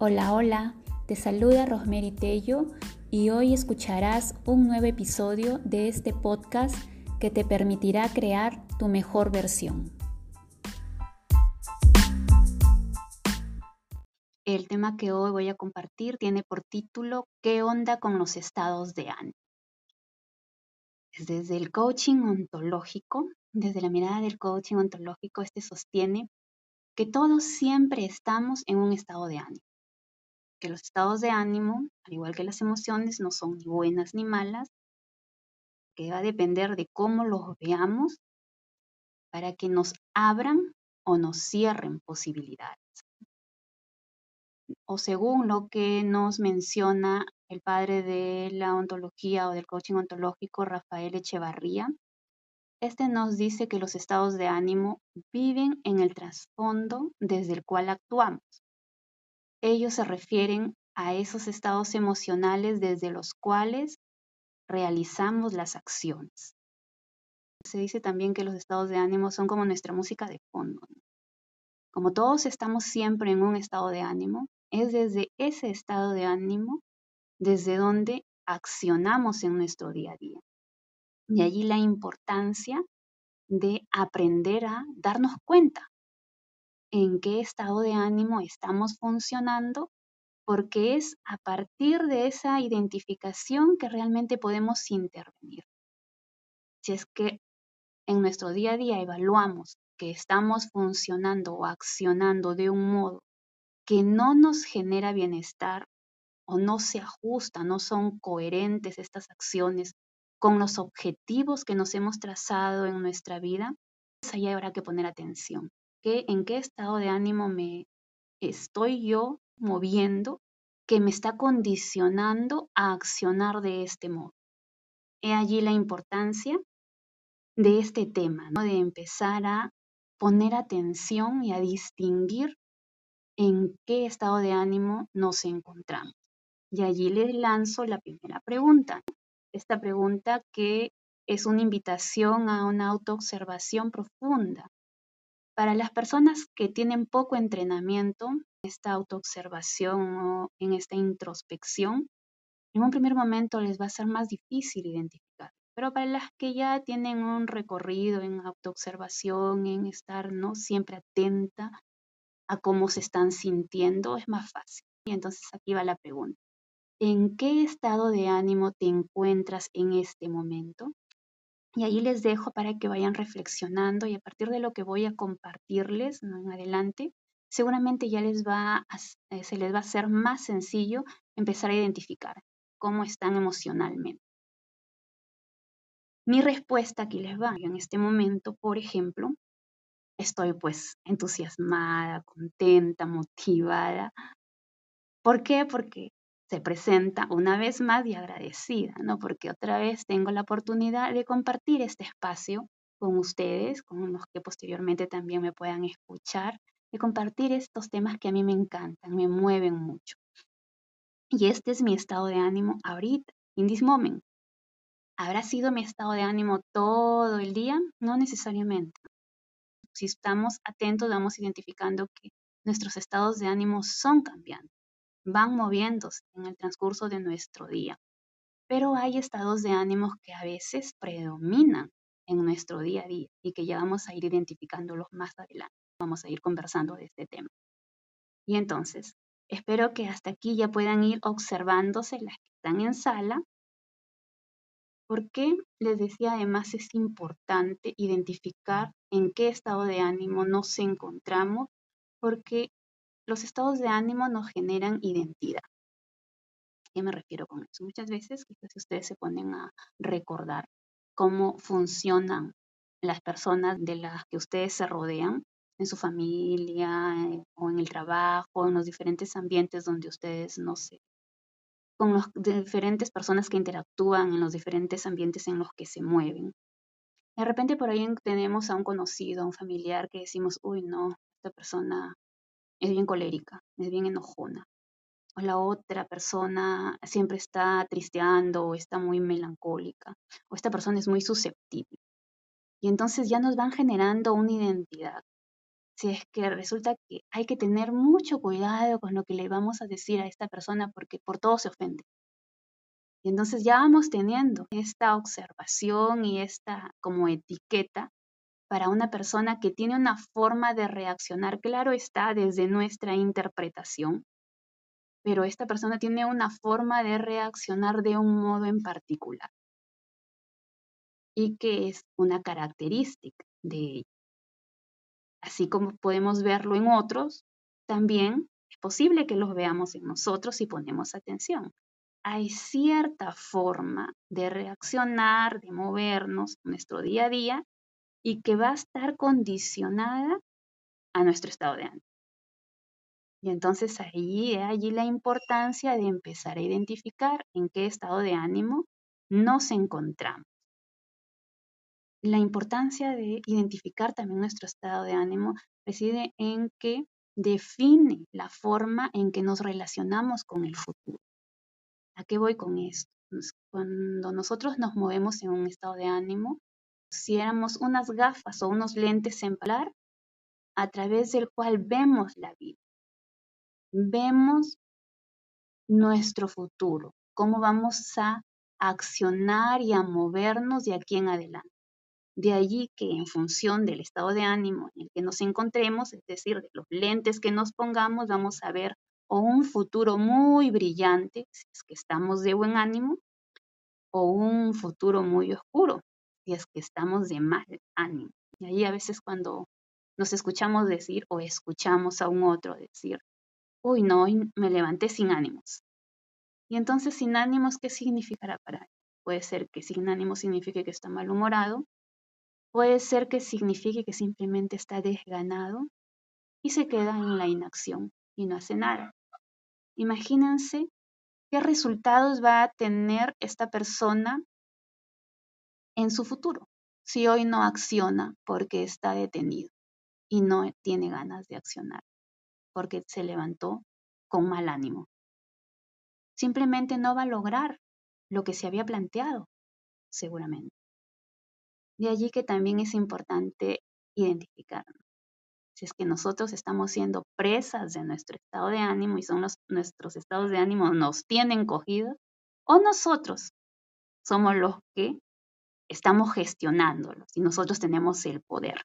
Hola, hola, te saluda Rosemary Tello y hoy escucharás un nuevo episodio de este podcast que te permitirá crear tu mejor versión. El tema que hoy voy a compartir tiene por título ¿Qué onda con los estados de ánimo? Desde el coaching ontológico, desde la mirada del coaching ontológico, este sostiene que todos siempre estamos en un estado de ánimo. Que los estados de ánimo, al igual que las emociones, no son ni buenas ni malas, que va a depender de cómo los veamos para que nos abran o nos cierren posibilidades. O según lo que nos menciona el padre de la ontología o del coaching ontológico, Rafael Echevarría, este nos dice que los estados de ánimo viven en el trasfondo desde el cual actuamos. Ellos se refieren a esos estados emocionales desde los cuales realizamos las acciones. Se dice también que los estados de ánimo son como nuestra música de fondo. Como todos estamos siempre en un estado de ánimo, es desde ese estado de ánimo desde donde accionamos en nuestro día a día. Y allí la importancia de aprender a darnos cuenta en qué estado de ánimo estamos funcionando, porque es a partir de esa identificación que realmente podemos intervenir. Si es que en nuestro día a día evaluamos que estamos funcionando o accionando de un modo que no nos genera bienestar o no se ajusta, no son coherentes estas acciones con los objetivos que nos hemos trazado en nuestra vida, pues ahí habrá que poner atención. ¿En qué estado de ánimo me estoy yo moviendo que me está condicionando a accionar de este modo? He allí la importancia de este tema, ¿no? de empezar a poner atención y a distinguir en qué estado de ánimo nos encontramos. Y allí le lanzo la primera pregunta. Esta pregunta que es una invitación a una autoobservación profunda. Para las personas que tienen poco entrenamiento, esta autoobservación o en esta introspección, en un primer momento les va a ser más difícil identificar. Pero para las que ya tienen un recorrido en autoobservación, en estar ¿no? siempre atenta a cómo se están sintiendo, es más fácil. Y entonces aquí va la pregunta. ¿En qué estado de ánimo te encuentras en este momento? Y ahí les dejo para que vayan reflexionando y a partir de lo que voy a compartirles en adelante, seguramente ya les va eh, se les va a hacer más sencillo empezar a identificar cómo están emocionalmente. Mi respuesta aquí les va. En este momento, por ejemplo, estoy pues entusiasmada, contenta, motivada. ¿Por qué? Porque se presenta una vez más y agradecida, ¿no? Porque otra vez tengo la oportunidad de compartir este espacio con ustedes, con los que posteriormente también me puedan escuchar, de compartir estos temas que a mí me encantan, me mueven mucho. Y este es mi estado de ánimo ahorita, in this moment. ¿Habrá sido mi estado de ánimo todo el día? No necesariamente. Si estamos atentos, vamos identificando que nuestros estados de ánimo son cambiantes, van moviéndose en el transcurso de nuestro día. Pero hay estados de ánimo que a veces predominan en nuestro día a día y que ya vamos a ir identificándolos más adelante. Vamos a ir conversando de este tema. Y entonces, espero que hasta aquí ya puedan ir observándose las que están en sala ¿Por qué les decía además es importante identificar en qué estado de ánimo nos encontramos? Porque los estados de ánimo nos generan identidad. ¿A qué me refiero con eso? Muchas veces, quizás ustedes se ponen a recordar cómo funcionan las personas de las que ustedes se rodean, en su familia eh, o en el trabajo, en los diferentes ambientes donde ustedes, no sé, con las diferentes personas que interactúan en los diferentes ambientes en los que se mueven. De repente por ahí tenemos a un conocido, a un familiar que decimos, uy, no, esta persona es bien colérica, es bien enojona. O la otra persona siempre está tristeando o está muy melancólica. O esta persona es muy susceptible. Y entonces ya nos van generando una identidad. si es que resulta que hay que tener mucho cuidado con lo que le vamos a decir a esta persona porque por todo se ofende. Y entonces ya vamos teniendo esta observación y esta como etiqueta para una persona que tiene una forma de reaccionar, claro está, desde nuestra interpretación, pero esta persona tiene una forma de reaccionar de un modo en particular y que es una característica de ella. Así como podemos verlo en otros, también es posible que los veamos en nosotros si ponemos atención. Hay cierta forma de reaccionar, de movernos en nuestro día a día y que va a estar condicionada a nuestro estado de ánimo. Y entonces ahí, allí la importancia de empezar a identificar en qué estado de ánimo nos encontramos. La importancia de identificar también nuestro estado de ánimo reside en que define la forma en que nos relacionamos con el futuro. ¿A qué voy con esto? Cuando nosotros nos movemos en un estado de ánimo, si éramos unas gafas o unos lentes en palar, a través del cual vemos la vida vemos nuestro futuro, cómo vamos a accionar y a movernos de aquí en adelante. De allí que en función del estado de ánimo en el que nos encontremos, es decir, de los lentes que nos pongamos, vamos a ver o un futuro muy brillante, si es que estamos de buen ánimo, o un futuro muy oscuro, es que estamos de mal ánimo. Y ahí a veces cuando nos escuchamos decir o escuchamos a un otro decir, uy, no, me levanté sin ánimos. Y entonces sin ánimos, ¿qué significará para él? Puede ser que sin ánimos signifique que está malhumorado, puede ser que signifique que simplemente está desganado y se queda en la inacción y no hace nada. Imagínense qué resultados va a tener esta persona en su futuro si hoy no acciona porque está detenido y no tiene ganas de accionar porque se levantó con mal ánimo. Simplemente no va a lograr lo que se había planteado, seguramente. De allí que también es importante identificarnos. Si es que nosotros estamos siendo presas de nuestro estado de ánimo y son nuestros estados de ánimo nos tienen cogidos, o nosotros somos los que estamos gestionándolos y nosotros tenemos el poder.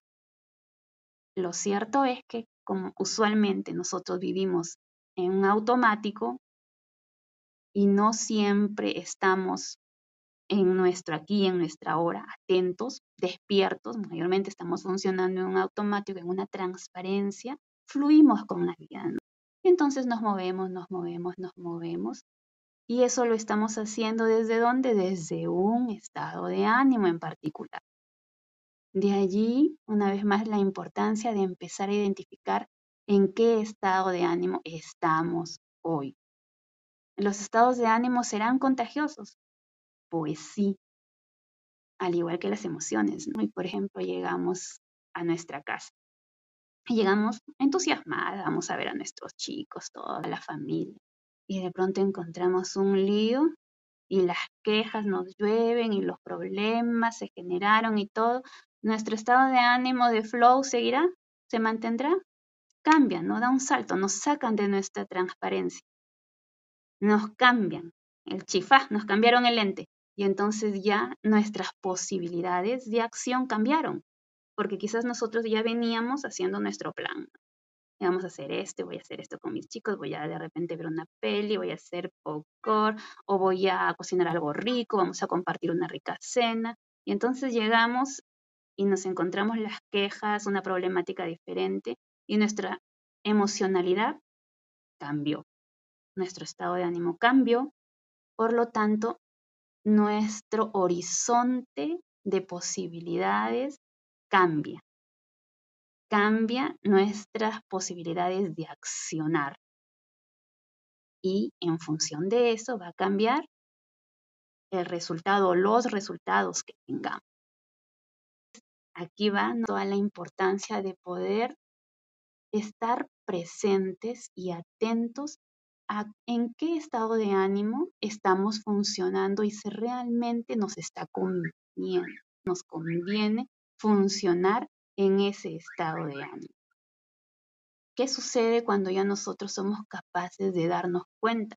Lo cierto es que como usualmente nosotros vivimos en un automático y no siempre estamos en nuestro aquí, en nuestra hora, atentos, despiertos, mayormente estamos funcionando en un automático, en una transparencia, fluimos con la vida. Entonces nos movemos, nos movemos, nos movemos. Y eso lo estamos haciendo desde dónde? Desde un estado de ánimo en particular. De allí, una vez más, la importancia de empezar a identificar en qué estado de ánimo estamos hoy. ¿Los estados de ánimo serán contagiosos? Pues sí, al igual que las emociones. Y por ejemplo, llegamos a nuestra casa. Llegamos entusiasmadas, vamos a ver a nuestros chicos, toda la familia. Y de pronto encontramos un lío y las quejas nos llueven y los problemas se generaron y todo, nuestro estado de ánimo de flow seguirá, se mantendrá, cambia, no da un salto, nos sacan de nuestra transparencia, nos cambian el chifá, nos cambiaron el lente y entonces ya nuestras posibilidades de acción cambiaron, porque quizás nosotros ya veníamos haciendo nuestro plan. Vamos a hacer esto, voy a hacer esto con mis chicos, voy a de repente ver una peli, voy a hacer popcorn o voy a cocinar algo rico, vamos a compartir una rica cena. Y entonces llegamos y nos encontramos las quejas, una problemática diferente y nuestra emocionalidad cambió. Nuestro estado de ánimo cambió, por lo tanto, nuestro horizonte de posibilidades cambia. Cambia nuestras posibilidades de accionar. Y en función de eso va a cambiar el resultado, los resultados que tengamos. Aquí va toda la importancia de poder estar presentes y atentos a en qué estado de ánimo estamos funcionando y si realmente nos está conveniendo, nos conviene funcionar en ese estado de ánimo. ¿Qué sucede cuando ya nosotros somos capaces de darnos cuenta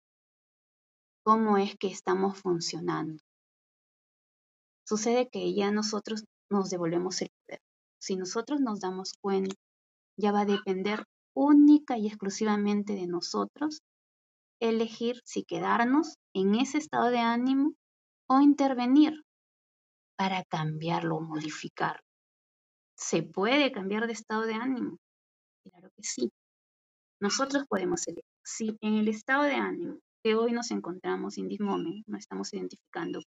cómo es que estamos funcionando? Sucede que ya nosotros nos devolvemos el poder. Si nosotros nos damos cuenta, ya va a depender única y exclusivamente de nosotros elegir si quedarnos en ese estado de ánimo o intervenir para cambiarlo o modificarlo. ¿Se puede cambiar de estado de ánimo? Claro que sí. Nosotros podemos elegir. Si en el estado de ánimo que hoy nos encontramos in this moment, no estamos identificando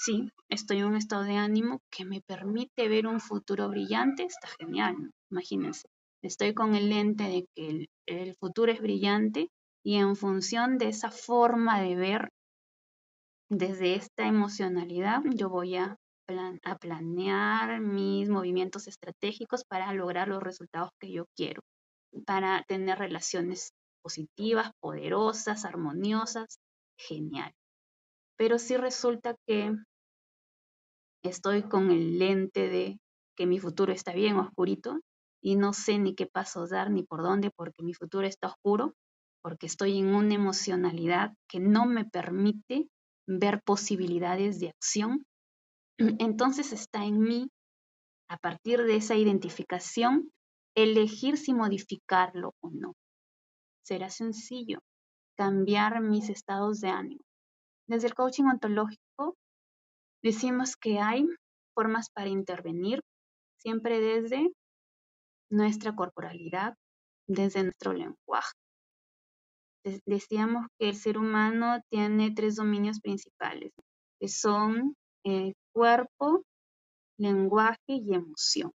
sí, estoy en un estado de ánimo que me permite ver un futuro brillante, está genial, imagínense. Estoy con el lente de que el futuro es brillante y en función de esa forma de ver desde esta emocionalidad, yo voy a, a planear mis movimientos estratégicos para lograr los resultados que yo quiero, para tener relaciones positivas, poderosas, armoniosas, genial. Pero si resulta que estoy con el lente de que mi futuro está bien oscurito y no sé ni qué pasos dar ni por dónde porque mi futuro está oscuro, porque estoy en una emocionalidad que no me permite ver posibilidades de acción, entonces está en mí, a partir de esa identificación, elegir si modificarlo o no. Será sencillo cambiar mis estados de ánimo. Desde el coaching ontológico decimos que hay formas para intervenir siempre desde nuestra corporalidad, desde nuestro lenguaje decíamos que el ser humano tiene tres dominios principales, que son eh, cuerpo, lenguaje y emoción,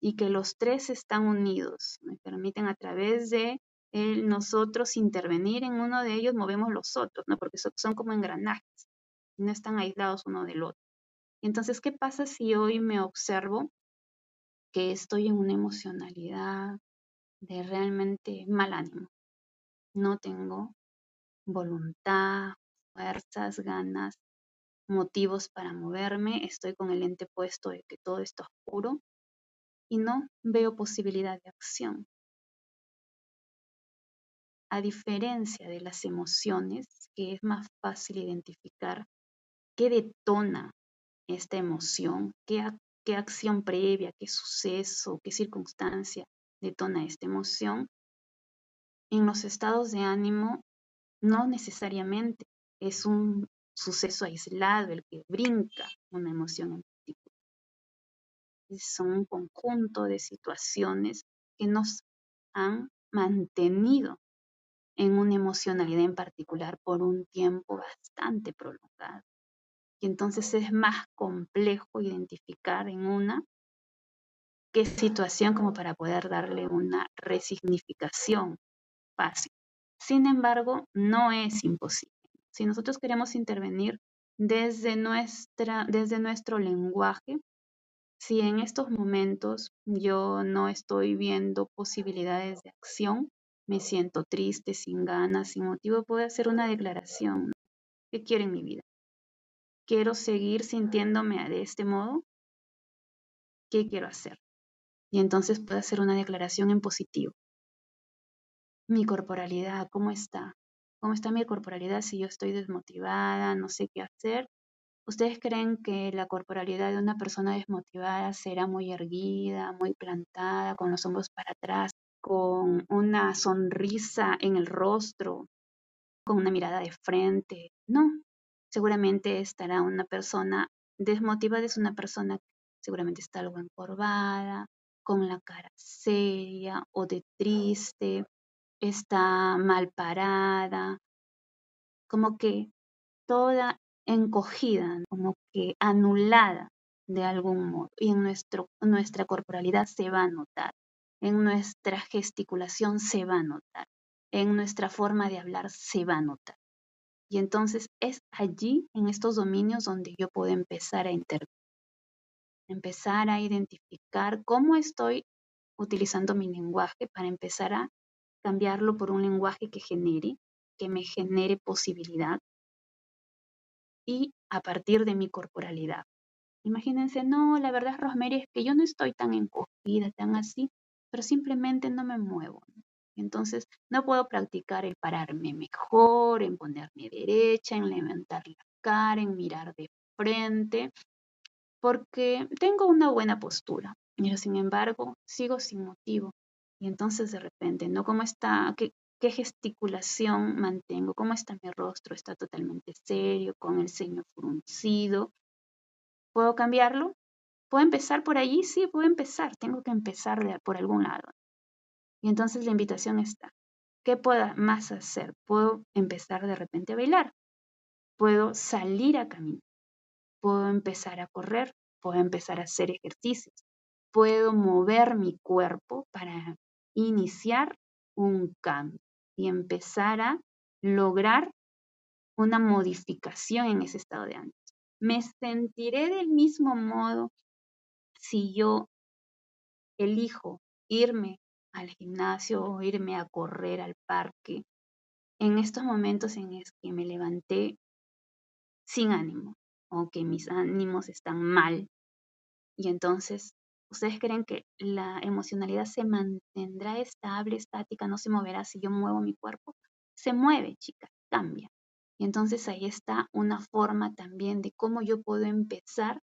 y que los tres están unidos, me permiten a través de nosotros intervenir en uno de ellos, movemos los otros, ¿no? porque son, son como engranajes, no están aislados uno del otro. Entonces, ¿qué pasa si hoy me observo que estoy en una emocionalidad de realmente mal ánimo? no tengo voluntad, fuerzas, ganas, motivos para moverme, estoy con el ente puesto de que todo está oscuro y no veo posibilidad de acción. A diferencia de las emociones, que es más fácil identificar qué detona esta emoción, qué, qué acción previa, qué suceso, qué circunstancia detona esta emoción, en los estados de ánimo no necesariamente es un suceso aislado el que brinca una emoción en particular. Son un conjunto de situaciones que nos han mantenido en una emocionalidad en particular por un tiempo bastante prolongado. Y entonces es más complejo identificar en una qué situación como para poder darle una resignificación fácil. Sin embargo, no es imposible. Si nosotros queremos intervenir desde, nuestra, desde nuestro lenguaje, si en estos momentos yo no estoy viendo posibilidades de acción, me siento triste, sin ganas, sin motivo, puedo hacer una declaración. ¿Qué quiero en mi vida? ¿Quiero seguir sintiéndome de este modo? ¿Qué quiero hacer? Y entonces puedo hacer una declaración en positivo mi corporalidad, ¿cómo está? ¿Cómo está mi corporalidad si yo estoy desmotivada, no sé qué hacer? ¿Ustedes creen que la corporalidad de una persona desmotivada será muy erguida, muy plantada, con los hombros para atrás, con una sonrisa en el rostro, con una mirada de frente? No, seguramente estará una persona desmotivada, es una persona que seguramente está algo encorvada, con la cara seria o de triste, está mal parada, como que toda encogida, como que anulada de algún modo. Y en nuestro, nuestra corporalidad se va a notar, en nuestra gesticulación se va a notar, en nuestra forma de hablar se va a notar. Y entonces es allí, en estos dominios, donde yo puedo empezar a intervenir, empezar a identificar cómo estoy utilizando mi lenguaje para empezar a cambiarlo por un lenguaje que genere, que me genere posibilidad y a partir de mi corporalidad. Imagínense, no, la verdad, Rosemary, es que yo no estoy tan encogida, tan así. pero simplemente no me muevo. Entonces, no puedo practicar el pararme mejor, en ponerme derecha, en levantar la cara, en mirar de frente, porque tengo una buena postura. Pero sin embargo, sigo sin motivo. Y entonces de repente, ¿no? ¿Cómo está? ¿Qué, qué gesticulación mantengo? ¿Cómo está mi rostro? ¿Está totalmente serio, con el ceño fruncido? ¿Puedo cambiarlo? ¿Puedo empezar por allí? Sí, puedo empezar. Tengo que empezar por algún lado. Y entonces la invitación está. ¿Qué puedo más hacer? Puedo empezar de repente a bailar. Puedo salir a caminar. Puedo empezar a correr. Puedo empezar a hacer ejercicios. Puedo mover mi cuerpo para iniciar un cambio y empezar a lograr una modificación en ese estado de ánimo. Me sentiré del mismo modo si yo elijo irme al gimnasio o irme a correr al parque en estos momentos en los que me levanté sin ánimo o que mis ánimos están mal. Y entonces, ¿ustedes creen que la emocionalidad se mantendrá estable, estática, no se moverá si yo muevo mi cuerpo? Se mueve, chicas, cambia. Y entonces ahí está una forma también de cómo yo puedo empezar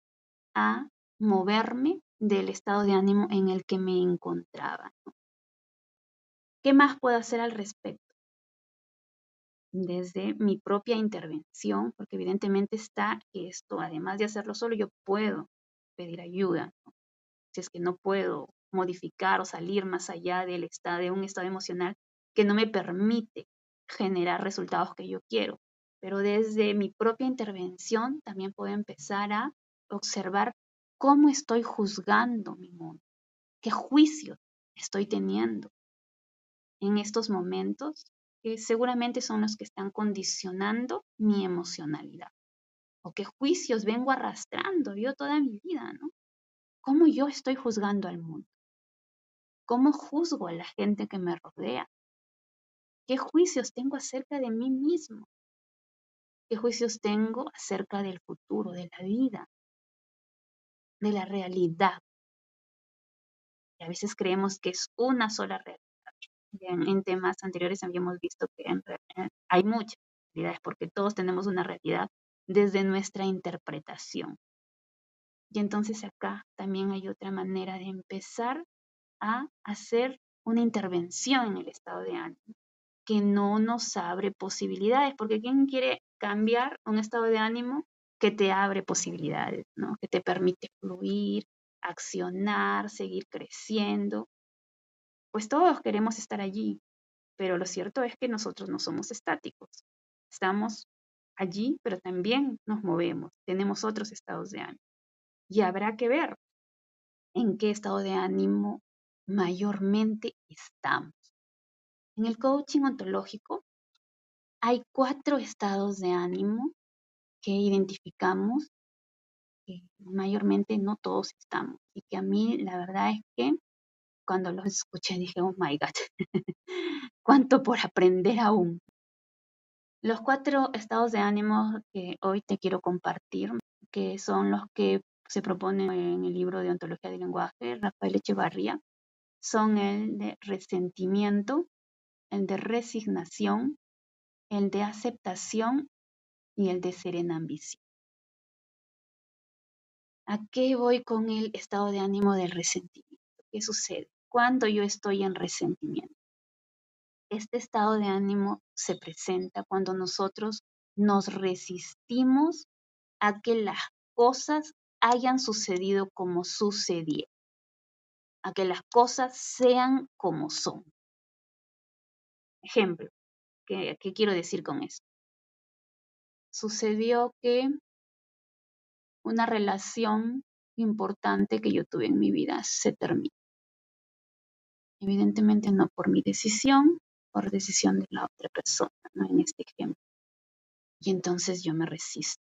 a moverme del estado de ánimo en el que me encontraba. ¿Qué más puedo hacer al respecto? Desde mi propia intervención, porque evidentemente está esto, además de hacerlo solo, yo puedo pedir ayuda. Si es que no puedo modificar o salir más allá del estado, de un estado emocional que no me permite generar resultados que yo quiero pero desde mi propia intervención también puedo empezar a observar cómo estoy juzgando mi mundo, qué juicios estoy teniendo en estos momentos que seguramente son los que están condicionando mi emocionalidad o qué juicios vengo arrastrando yo toda mi vida, ¿no? ¿Cómo yo estoy juzgando al mundo? ¿Cómo juzgo a la gente que me rodea? ¿Qué juicios tengo acerca de mí mismo? ¿Qué juicios tengo acerca del futuro, de la vida, de la realidad? Y a veces creemos que es una sola realidad. En, temas anteriores habíamos visto que hay muchas realidades porque todos tenemos una realidad desde nuestra interpretación. Y entonces acá también hay otra manera de empezar a hacer una intervención en el estado de ánimo que no nos abre posibilidades, porque ¿quién quiere cambiar un estado de ánimo que te abre posibilidades, ¿no? que te permite fluir, accionar, seguir creciendo. Pues todos queremos estar allí, pero lo cierto es que nosotros no somos estáticos. Estamos allí, pero también nos movemos, tenemos otros estados de ánimo. Y habrá que ver en qué estado de ánimo mayormente estamos. En el coaching ontológico hay cuatro estados de ánimo que identificamos que mayormente no todos estamos y que a mí la verdad es que cuando los escuché dije, oh my God, cuánto por aprender aún. Los cuatro estados de ánimo que hoy te quiero compartir, que son los que se proponen en el libro de Ontología del Lenguaje, Rafael Echevarría, son el de resentimiento, el de resignación, el de aceptación y el de serena ambición. ¿A qué voy con el estado de ánimo del resentimiento? ¿Qué sucede? Cuando yo estoy en resentimiento. Este estado de ánimo se presenta cuando nosotros nos resistimos a que las cosas hayan sucedido como sucedieron, a que las cosas sean como son. Ejemplo, ¿Qué, quiero decir con eso? Sucedió que una relación importante que yo tuve en mi vida se terminó. Evidentemente no por mi decisión, por decisión de la otra persona, ¿no? En este ejemplo. Y entonces yo me resisto.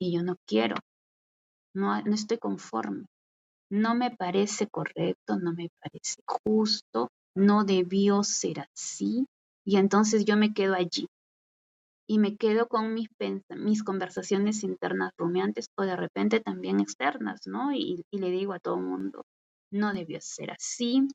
Y yo no quiero, no, no estoy conforme. No me parece correcto, no me parece justo, no debió ser así, y entonces yo me quedo allí y me quedo con mis, mis conversaciones internas rumiantes o de repente también externas, ¿no? Y, le digo a todo el mundo, no debió ser así,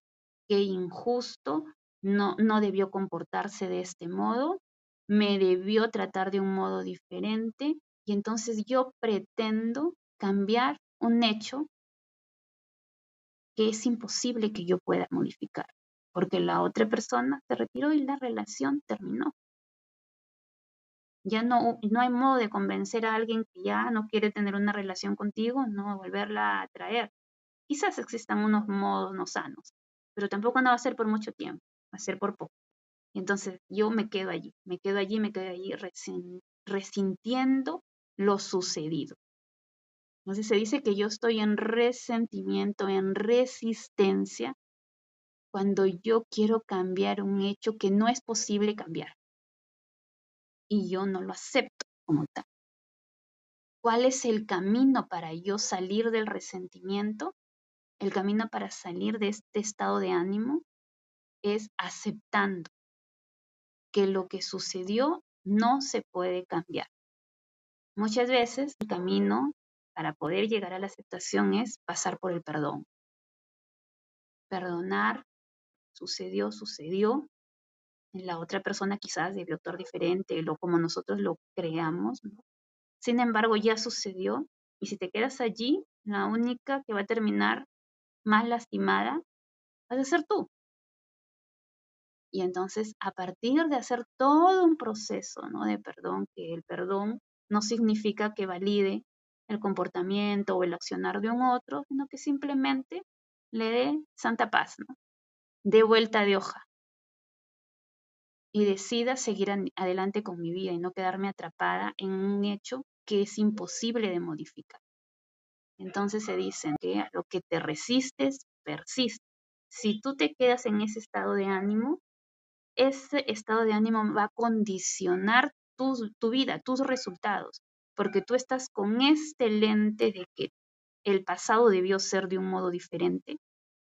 qué injusto, no, no debió comportarse de este modo, me debió tratar de un modo diferente y entonces yo pretendo cambiar un hecho que es imposible que yo pueda modificar, porque la otra persona se retiró y la relación terminó. Ya no, no hay modo de convencer a alguien que ya no quiere tener una relación contigo, no volverla a traer. Quizás existan unos modos no sanos, pero tampoco no va a ser por mucho tiempo, va a ser por poco. Entonces yo me quedo allí, me quedo allí, me quedo allí resintiendo lo sucedido. Entonces se dice que yo estoy en resentimiento, en resistencia, cuando yo quiero cambiar un hecho que no es posible cambiar y yo no lo acepto como tal. ¿Cuál es el camino para yo salir del resentimiento? El camino para salir de este estado de ánimo es aceptando que lo que sucedió no se puede cambiar. Muchas veces el camino para poder llegar a la aceptación es pasar por el perdón. Perdonar, sucedió, sucedió, la otra persona quizás debió actuar diferente, lo como nosotros lo creamos. Sin embargo, ya sucedió y si te quedas allí, la única que va a terminar más lastimada vas a ser tú. Y entonces, a partir de hacer todo un proceso ¿no? de perdón, que el perdón no significa que valide el comportamiento o el accionar de un otro, sino que simplemente le dé santa paz, ¿no? de vuelta de hoja y decida seguir adelante con mi vida y no quedarme atrapada en un hecho que es imposible de modificar. Entonces se dice que lo que te resistes, persiste. Si tú te quedas en ese estado de ánimo, ese estado de ánimo va a condicionar tu, tu vida, tus resultados, porque tú estás con este lente de que el pasado debió ser de un modo diferente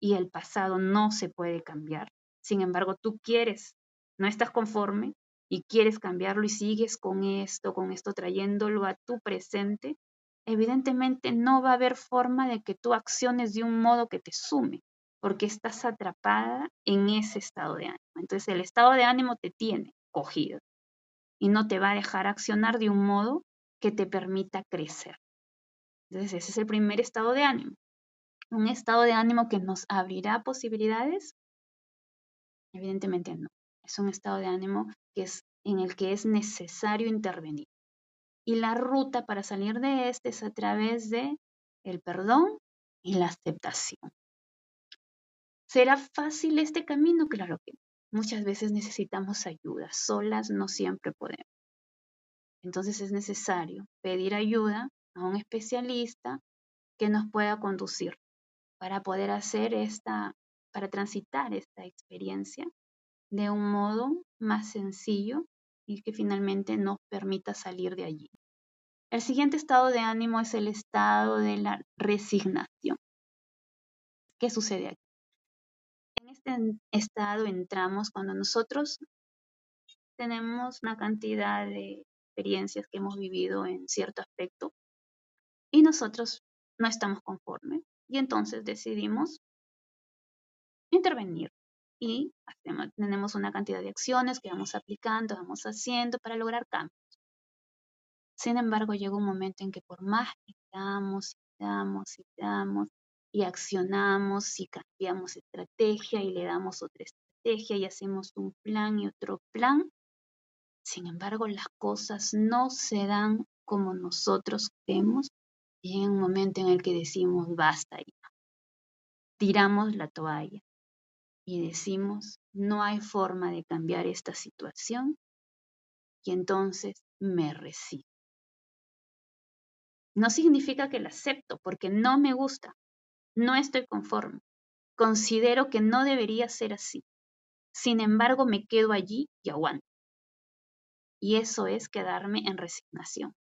y el pasado no se puede cambiar. Sin embargo, tú quieres no estás conforme y quieres cambiarlo y sigues con esto, con esto trayéndolo a tu presente, evidentemente no va a haber forma de que tú acciones de un modo que te sume, porque estás atrapada en ese estado de ánimo. Entonces el estado de ánimo te tiene cogido y no te va a dejar accionar de un modo que te permita crecer. Entonces ese es el primer estado de ánimo. Un estado de ánimo que nos abrirá posibilidades. Evidentemente no. Es un estado de ánimo que es, en el que es necesario intervenir. Y la ruta para salir de este es a través de el perdón y la aceptación. ¿Será fácil este camino? Claro que muchas veces necesitamos ayuda. Solas no siempre podemos. Entonces es necesario pedir ayuda a un especialista que nos pueda conducir para poder hacer esta, para transitar esta experiencia de un modo más sencillo y que finalmente nos permita salir de allí. El siguiente estado de ánimo es el estado de la resignación. ¿Qué sucede aquí? En este estado entramos cuando nosotros tenemos una cantidad de experiencias que hemos vivido en cierto aspecto y nosotros no estamos conformes y entonces decidimos intervenir, y tenemos una cantidad de acciones que vamos aplicando, vamos haciendo para lograr cambios. Sin embargo, llega un momento en que por más que damos y damos y damos y accionamos y cambiamos estrategia y le damos otra estrategia y hacemos un plan y otro plan, sin embargo, las cosas no se dan como nosotros queremos y en un momento en el que decimos basta ya, tiramos la toalla y decimos, no hay forma de cambiar esta situación y entonces me resisto. No significa que la acepto porque no me gusta, no estoy conforme, considero que no debería ser así. Sin embargo, me quedo allí y aguanto. Y eso es quedarme en resignación.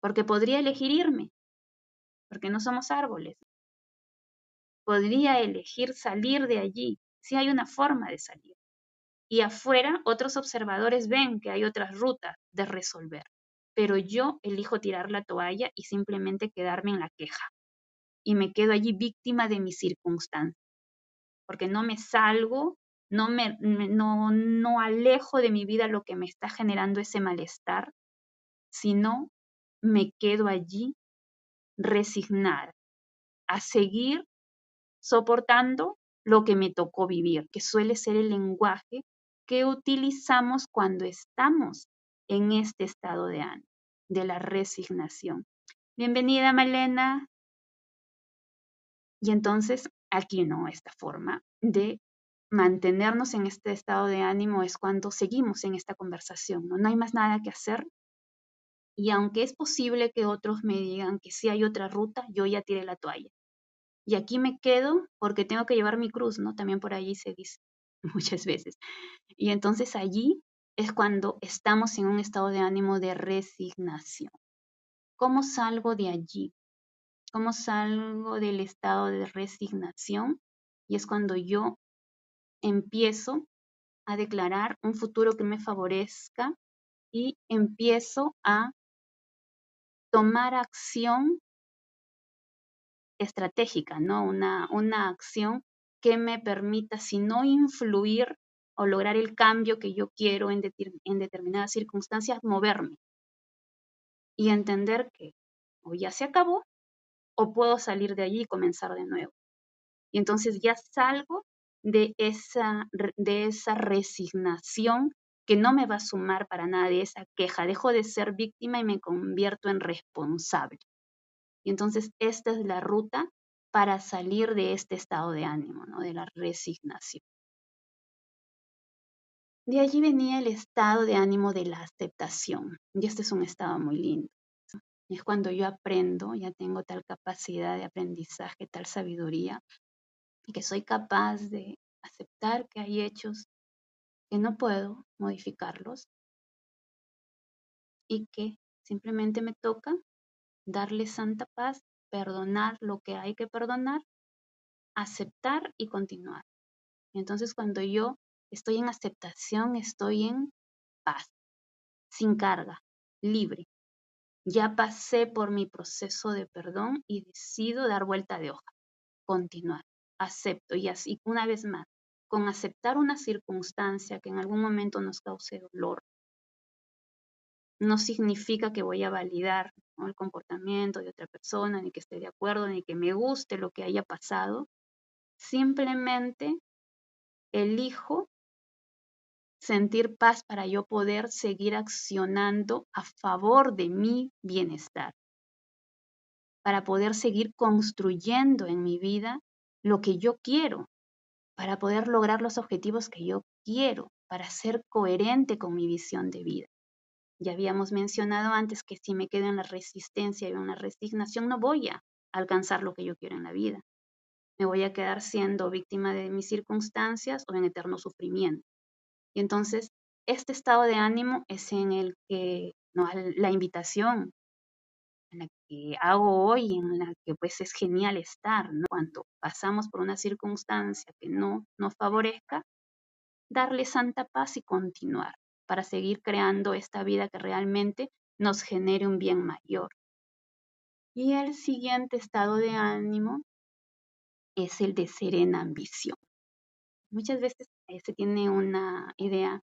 Porque podría elegir irme, porque no somos árboles, podría elegir salir de allí, si hay una forma de salir. Y afuera otros observadores ven que hay otras rutas de resolver, pero yo elijo tirar la toalla y simplemente quedarme en la queja. y me quedo allí víctima de mis circunstancias, porque no me salgo, no me no, no alejo de mi vida lo que me está generando ese malestar, sino me quedo allí resignada a seguir soportando lo que me tocó vivir, que suele ser el lenguaje que utilizamos cuando estamos en este estado de ánimo, de la resignación. Bienvenida, Malena. Y entonces, aquí no, esta forma de mantenernos en este estado de ánimo es cuando seguimos en esta conversación, ¿no? No hay más nada que hacer. Y aunque es posible que otros me digan que si hay otra ruta, yo ya tiré la toalla. Y aquí me quedo porque tengo que llevar mi cruz, ¿no? También por allí se dice muchas veces. Y entonces allí es cuando estamos en un estado de ánimo de resignación. ¿Cómo salgo de allí? ¿Cómo salgo del estado de resignación? Y es cuando yo empiezo a declarar un futuro que me favorezca y empiezo a tomar acción estratégica, ¿no? Una, una acción que me permita, si no influir o lograr el cambio que yo quiero en, en determinadas circunstancias, moverme y entender que o ya se acabó o puedo salir de allí y comenzar de nuevo. Y entonces ya salgo de esa, de esa resignación que no me va a sumar para nada, de esa queja. Dejo de ser víctima y me convierto en responsable. Y entonces esta es la ruta para salir de este estado de ánimo, ¿no? de la resignación. De allí venía el estado de ánimo de la aceptación. Y este es un estado muy lindo. Es cuando yo aprendo, ya tengo tal capacidad de aprendizaje, tal sabiduría, y que soy capaz de aceptar que hay hechos que no puedo modificarlos y que simplemente me toca darle santa paz, perdonar lo que hay que perdonar, aceptar y continuar. Entonces cuando yo estoy en aceptación, estoy en paz, sin carga, libre. Ya pasé por mi proceso de perdón y decido dar vuelta de hoja, continuar, acepto y así una vez más, con aceptar una circunstancia que en algún momento nos cause dolor, no significa que voy a validar el comportamiento de otra persona, ni que esté de acuerdo, ni que me guste lo que haya pasado. Simplemente elijo sentir paz para yo poder seguir accionando a favor de mi bienestar, para poder seguir construyendo en mi vida lo que yo quiero, para poder lograr los objetivos que yo quiero, para ser coherente con mi visión de vida. Ya habíamos mencionado antes que si me quedo en la resistencia y en la resignación, no voy a alcanzar lo que yo quiero en la vida. Me voy a quedar siendo víctima de mis circunstancias o en eterno sufrimiento. Y entonces, este estado de ánimo es en el que ¿no? la invitación en la que hago hoy, en la que pues es genial estar, ¿no? Cuando pasamos por una circunstancia que no nos favorezca, darle santa paz y continuar para seguir creando esta vida que realmente nos genere un bien mayor. Y el siguiente estado de ánimo es el de serena ambición. Muchas veces se tiene una idea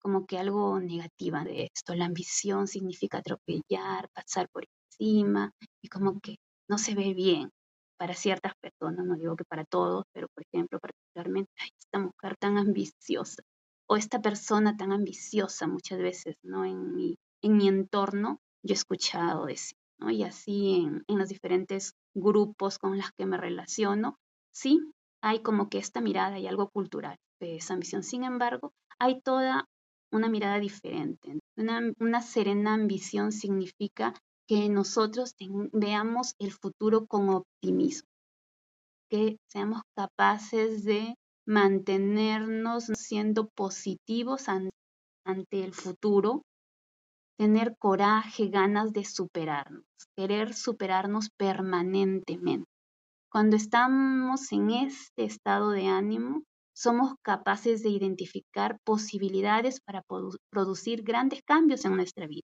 como que algo negativa de esto. La ambición significa atropellar, pasar por y como que no se ve bien para ciertas personas, no digo que para todos, pero por ejemplo, particularmente, esta mujer tan ambiciosa o esta persona tan ambiciosa muchas veces, ¿no? En mi, en mi entorno yo he escuchado decir, ¿no? Y así en, en los diferentes grupos con los que me relaciono, sí, hay como que esta mirada y algo cultural de esa ambición. Sin embargo, hay toda una mirada diferente. Una, una serena ambición significa que nosotros veamos el futuro con optimismo, que seamos capaces de mantenernos siendo positivos ante el futuro, tener coraje, ganas de superarnos, querer superarnos permanentemente. Cuando estamos en este estado de ánimo, somos capaces de identificar posibilidades para producir grandes cambios en nuestra vida.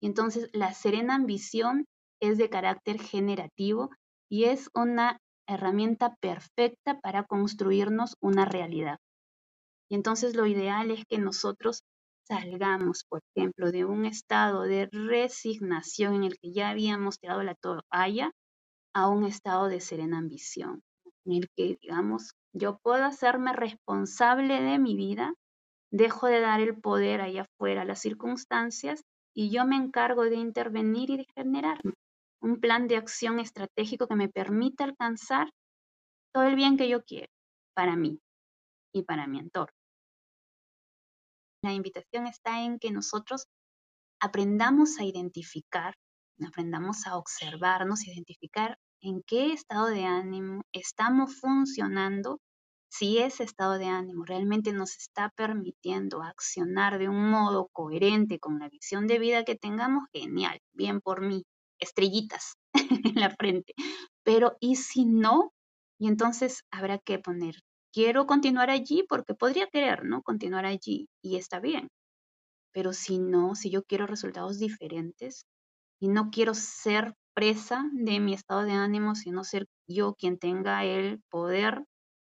Y entonces la serena ambición es de carácter generativo y es una herramienta perfecta para construirnos una realidad. Y entonces lo ideal es que nosotros salgamos, por ejemplo, de un estado de resignación en el que ya habíamos tirado la toalla a un estado de serena ambición, en el que, digamos, yo puedo hacerme responsable de mi vida, dejo de dar el poder allá afuera a las circunstancias y yo me encargo de intervenir y de generar un plan de acción estratégico que me permita alcanzar todo el bien que yo quiero para mí y para mi entorno. La invitación está en que nosotros aprendamos a identificar, aprendamos a observarnos, identificar en qué estado de ánimo estamos funcionando, si ese estado de ánimo realmente nos está permitiendo accionar de un modo coherente con la visión de vida que tengamos, genial, bien por mí, estrellitas en la frente. Pero ¿y si no? Y entonces habrá que poner quiero continuar allí porque podría querer, ¿no? Continuar allí y está bien. Pero si no, si yo quiero resultados diferentes y no quiero ser presa de mi estado de ánimo, sino ser yo quien tenga el poder,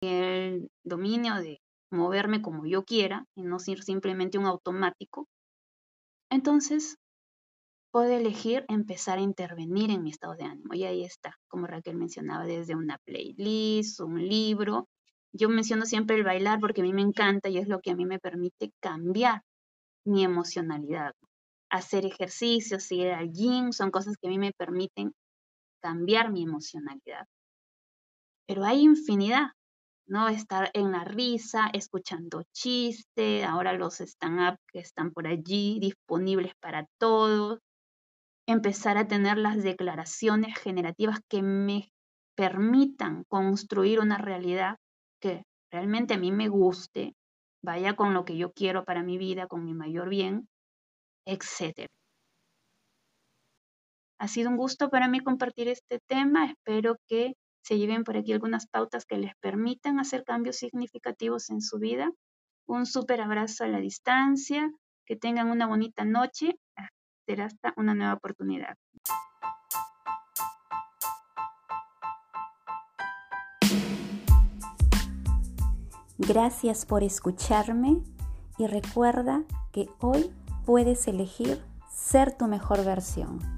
el dominio de moverme como yo quiera y no ser simplemente un automático, entonces puedo elegir empezar a intervenir en mi estado de ánimo. Y ahí está, como Raquel mencionaba, desde una playlist, un libro, yo menciono siempre el bailar porque a mí me encanta y es lo que a mí me permite cambiar mi emocionalidad. Hacer ejercicios, ir al gym, son cosas que a mí me permiten cambiar mi emocionalidad. Pero hay infinidad, ¿no? Estar en la risa, escuchando chistes, ahora los stand-up que están por allí disponibles para todos. Empezar a tener las declaraciones generativas que me permitan construir una realidad que realmente a mí me guste, vaya con lo que yo quiero para mi vida, con mi mayor bien, etc. Ha sido un gusto para mí compartir este tema. Espero que se lleven por aquí algunas pautas que les permitan hacer cambios significativos en su vida. Un súper abrazo a la distancia. Que tengan una bonita noche. Será hasta una nueva oportunidad. Gracias por escucharme y recuerda que hoy puedes elegir ser tu mejor versión.